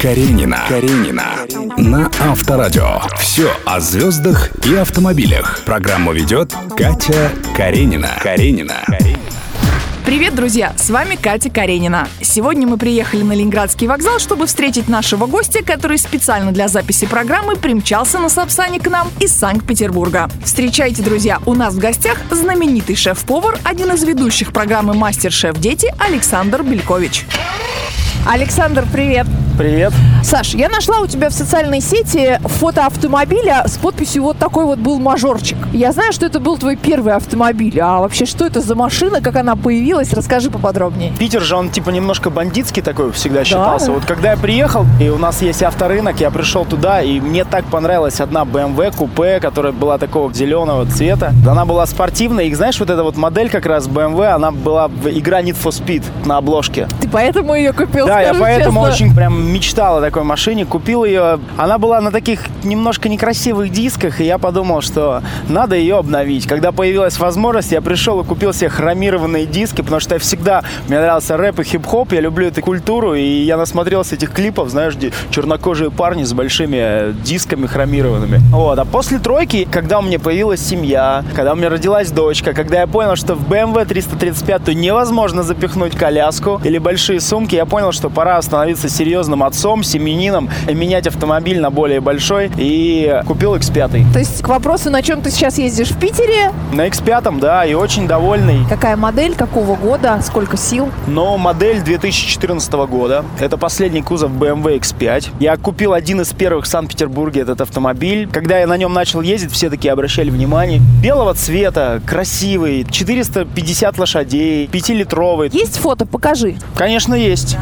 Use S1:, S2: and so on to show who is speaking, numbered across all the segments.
S1: Каренина. Каренина. На Авторадио. Все о звездах и автомобилях. Программу ведет Катя Каренина. Каренина.
S2: Привет, друзья! С вами Катя Каренина. Сегодня мы приехали на Ленинградский вокзал, чтобы встретить нашего гостя, который специально для записи программы примчался на Сапсане к нам из Санкт-Петербурга. Встречайте, друзья, у нас в гостях знаменитый шеф-повар, один из ведущих программы «Мастер-шеф Дети» Александр Белькович. Александр, привет!
S3: Привет.
S2: Саш, я нашла у тебя в социальной сети фото автомобиля с подписью вот такой вот был мажорчик. Я знаю, что это был твой первый автомобиль. А вообще, что это за машина, как она появилась? Расскажи поподробнее.
S3: Питер же, он типа немножко бандитский такой всегда считался. Да? Вот когда я приехал, и у нас есть авторынок, я пришел туда, и мне так понравилась одна BMW купе, которая была такого зеленого цвета. Она была спортивная, и знаешь, вот эта вот модель как раз BMW, она была игра Need for Speed на обложке.
S2: Ты поэтому ее купил,
S3: Да, я поэтому честно. очень прям мечтал о такой машине, купил ее. Она была на таких немножко некрасивых дисках, и я подумал, что надо ее обновить. Когда появилась возможность, я пришел и купил себе хромированные диски, потому что я всегда, мне нравился рэп и хип-хоп, я люблю эту культуру, и я насмотрелся этих клипов, знаешь, где чернокожие парни с большими э, дисками хромированными. Вот. А после тройки, когда у меня появилась семья, когда у меня родилась дочка, когда я понял, что в BMW 335 невозможно запихнуть коляску или большие сумки, я понял, что пора становиться серьезным серьезным отцом, семенином, менять автомобиль на более большой и купил X5.
S2: То есть к вопросу, на чем ты сейчас ездишь в Питере?
S3: На X5, да, и очень довольный.
S2: Какая модель, какого года, сколько сил?
S3: Но модель 2014 года. Это последний кузов BMW X5. Я купил один из первых в Санкт-Петербурге этот автомобиль. Когда я на нем начал ездить, все такие обращали внимание. Белого цвета, красивый, 450 лошадей, 5-литровый.
S2: Есть фото? Покажи.
S3: Конечно, есть.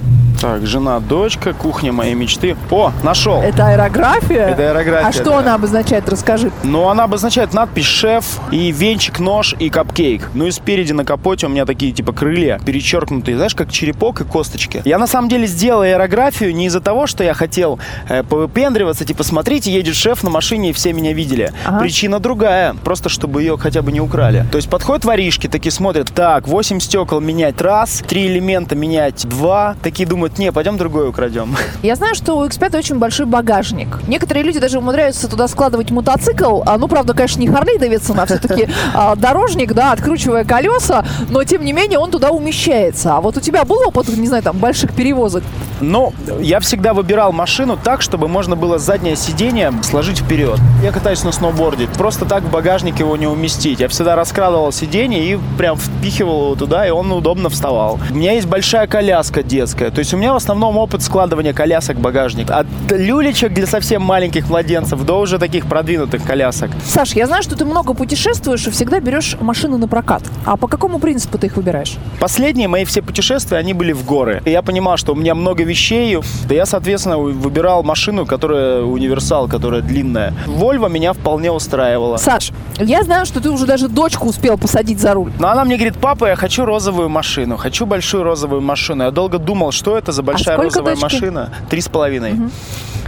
S3: Так, жена, дочка, кухня моей мечты. О, нашел.
S2: Это аэрография?
S3: Это аэрография.
S2: А что
S3: да.
S2: она обозначает? Расскажи.
S3: Ну, она обозначает надпись «Шеф» и венчик, нож и капкейк. Ну и спереди на капоте у меня такие типа крылья перечеркнутые, знаешь, как черепок и косточки. Я на самом деле сделал аэрографию не из-за того, что я хотел э, повыпендриваться, типа, смотрите, едет шеф на машине и все меня видели. Ага. Причина другая, просто чтобы ее хотя бы не украли. То есть подходят воришки, такие смотрят, так, 8 стекол менять раз, 3 элемента менять два, такие думают, не, пойдем другое украдем.
S2: Я знаю, что у X5 очень большой багажник. Некоторые люди даже умудряются туда складывать мотоцикл. А, ну, правда, конечно, не Харлей Дэвидсон, а все-таки а, дорожник, да, откручивая колеса, но, тем не менее, он туда умещается. А вот у тебя был опыт, не знаю, там, больших перевозок?
S3: Ну, я всегда выбирал машину так, чтобы можно было заднее сиденье сложить вперед. Я катаюсь на сноуборде. Просто так в багажник его не уместить. Я всегда раскрадывал сиденье и прям впихивал его туда, и он удобно вставал. У меня есть большая коляска детская. То есть у меня в основном опыт складывания колясок в багажник. От люлечек для совсем маленьких младенцев до уже таких продвинутых колясок.
S2: Саш, я знаю, что ты много путешествуешь и всегда берешь машины на прокат. А по какому принципу ты их выбираешь?
S3: Последние мои все путешествия, они были в горы. И я понимал, что у меня много вещей. Да я, соответственно, выбирал машину, которая универсал, которая длинная. Вольва меня вполне устраивала.
S2: Саш, я знаю, что ты уже даже дочку успел посадить за руль.
S3: Но она мне говорит, папа, я хочу розовую машину, хочу большую розовую машину. Я долго думал, что это за а большая а розовая дочки? машина. Три с половиной. Угу.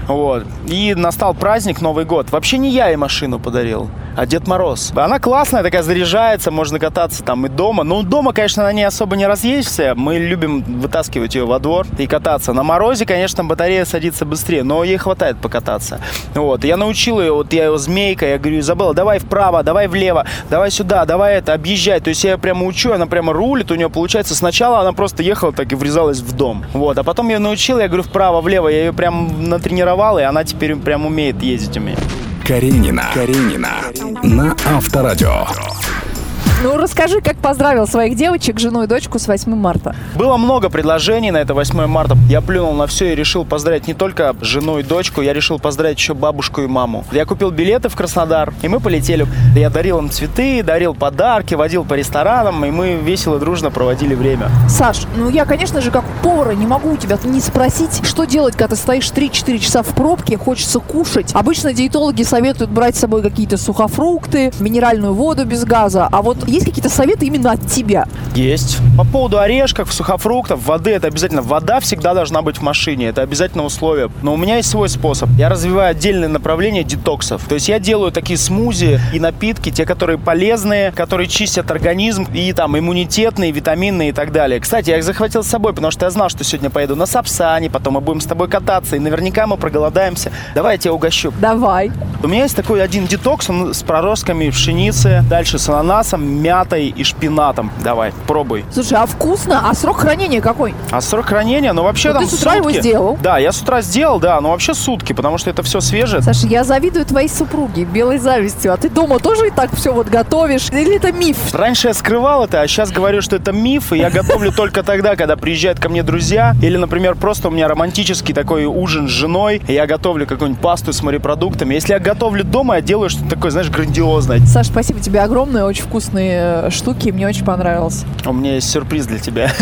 S3: Вот. И настал праздник, Новый год. Вообще не я ей машину подарил, а Дед Мороз. Она классная, такая заряжается, можно кататься там и дома. Ну, дома, конечно, на ней особо не разъездишься. Мы любим вытаскивать ее во двор и кататься. На морозе, конечно, батарея садится быстрее, но ей хватает покататься. Вот. Я научил ее, вот я ее змейка, я говорю, Изабелла, давай вправо, давай влево, давай сюда, давай это, объезжай. То есть я ее прямо учу, она прямо рулит, у нее получается сначала она просто ехала так и врезалась в дом. Вот. А потом я ее научил, я говорю, вправо, влево, я ее прям натренировал тренировал, и она теперь прям умеет ездить у меня.
S1: Каренина. Каренина. На Авторадио.
S2: Ну, расскажи, как поздравил своих девочек, жену и дочку с 8 марта.
S3: Было много предложений на это 8 марта. Я плюнул на все и решил поздравить не только жену и дочку, я решил поздравить еще бабушку и маму. Я купил билеты в Краснодар, и мы полетели. Я дарил им цветы, дарил подарки, водил по ресторанам, и мы весело, дружно проводили время.
S2: Саш, ну я, конечно же, как повара не могу у тебя не спросить, что делать, когда ты стоишь 3-4 часа в пробке, хочется кушать. Обычно диетологи советуют брать с собой какие-то сухофрукты, минеральную воду без газа, а вот есть какие-то советы именно от тебя?
S3: Есть. По поводу орешков, сухофруктов, воды, это обязательно. Вода всегда должна быть в машине, это обязательно условие. Но у меня есть свой способ. Я развиваю отдельное направление детоксов. То есть я делаю такие смузи и напитки, те, которые полезные, которые чистят организм и там иммунитетные, витаминные и так далее. Кстати, я их захватил с собой, потому что я знал, что сегодня поеду на Сапсане, потом мы будем с тобой кататься, и наверняка мы проголодаемся. Давай я тебя угощу.
S2: Давай.
S3: У меня есть такой один детокс, он с проростками пшеницы, дальше с ананасом, мятой и шпинатом. Давай, пробуй.
S2: Слушай, а вкусно? А срок хранения какой?
S3: А срок хранения, ну вообще
S2: ну,
S3: там
S2: ты с утра
S3: сутки.
S2: его сделал?
S3: Да, я с утра сделал, да, но вообще сутки, потому что это все свежее.
S2: Саша, я завидую твоей супруге белой завистью. А ты дома тоже и так все вот готовишь? Или это миф?
S3: Раньше я скрывал это, а сейчас говорю, что это миф, и я готовлю только тогда, когда приезжают ко мне друзья, или, например, просто у меня романтический такой ужин с женой, и я готовлю какую-нибудь пасту с морепродуктами. Если я готовлю дома, я делаю что-то такое, знаешь, грандиозное.
S2: Саш, спасибо тебе огромное, очень вкусные э, штуки, мне очень понравилось.
S3: У меня есть сюрприз для тебя.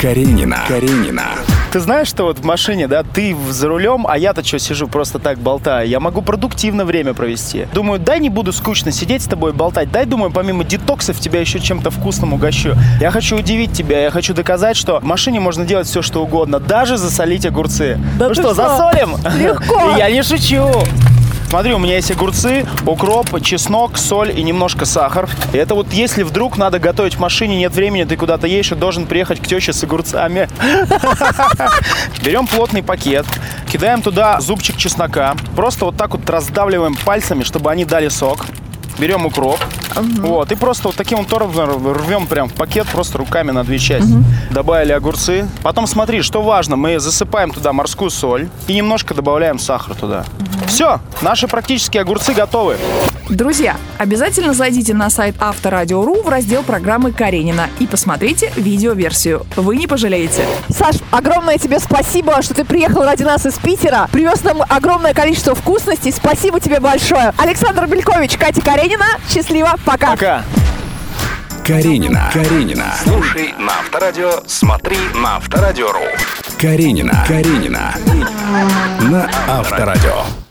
S1: Каренина. Каренина.
S3: Ты знаешь, что вот в машине, да, ты за рулем, а я-то что сижу, просто так болтаю. Я могу продуктивно время провести. Думаю, дай не буду скучно сидеть с тобой болтать. Дай, думаю, помимо детоксов тебя еще чем-то вкусным угощу. Я хочу удивить тебя, я хочу доказать, что в машине можно делать все, что угодно, даже засолить огурцы.
S2: Да
S3: ну
S2: ты
S3: что,
S2: что?
S3: засолим?
S2: Легко.
S3: Я не шучу. Смотри, у меня есть огурцы, укроп, чеснок, соль и немножко сахар. И это вот если вдруг надо готовить в машине, нет времени, ты куда-то едешь и должен приехать к теще с огурцами. Берем плотный пакет, кидаем туда зубчик чеснока. Просто вот так вот раздавливаем пальцами, чтобы они дали сок. Берем укроп, вот, и просто вот таким вот рвем прям в пакет просто руками на две части. Добавили огурцы. Потом смотри, что важно, мы засыпаем туда морскую соль и немножко добавляем сахар туда. Все, наши практически огурцы готовы.
S2: Друзья, обязательно зайдите на сайт Авторадио.ру в раздел программы Каренина и посмотрите видеоверсию. Вы не пожалеете. Саш, огромное тебе спасибо, что ты приехал ради нас из Питера. Привез нам огромное количество вкусностей. Спасибо тебе большое. Александр Белькович, Катя Каренина. Счастливо. Пока.
S3: Пока.
S1: Каренина. Каренина.
S4: Слушай на Авторадио, смотри на Авторадио.ру.
S1: Каренина. Каренина. На Авторадио.